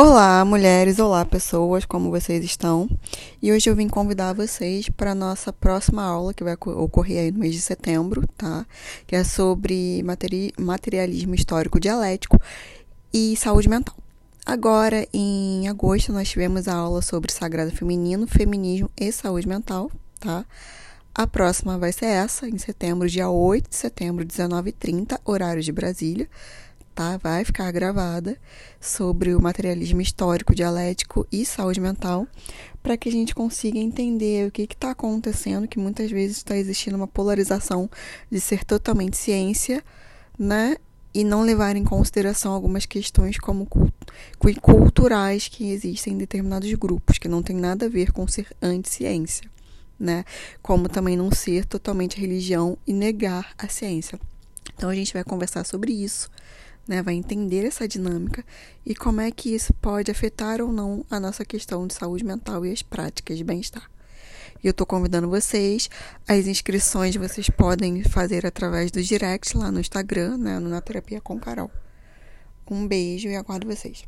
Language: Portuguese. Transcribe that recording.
Olá, mulheres, olá, pessoas, como vocês estão? E hoje eu vim convidar vocês para a nossa próxima aula, que vai ocorrer aí no mês de setembro, tá? Que é sobre materi materialismo histórico dialético e saúde mental. Agora, em agosto, nós tivemos a aula sobre sagrado feminino, feminismo e saúde mental, tá? A próxima vai ser essa, em setembro, dia 8 de setembro, 19h30, horário de Brasília tá? Vai ficar gravada sobre o materialismo histórico, dialético e saúde mental, para que a gente consiga entender o que está acontecendo, que muitas vezes está existindo uma polarização de ser totalmente ciência, né? E não levar em consideração algumas questões como culturais que existem em determinados grupos, que não tem nada a ver com ser anti-ciência, né? Como também não ser totalmente religião e negar a ciência. Então a gente vai conversar sobre isso né, vai entender essa dinâmica e como é que isso pode afetar ou não a nossa questão de saúde mental e as práticas de bem-estar. E eu estou convidando vocês, as inscrições vocês podem fazer através do direct lá no Instagram, né, no Na Terapia com Carol. Um beijo e aguardo vocês.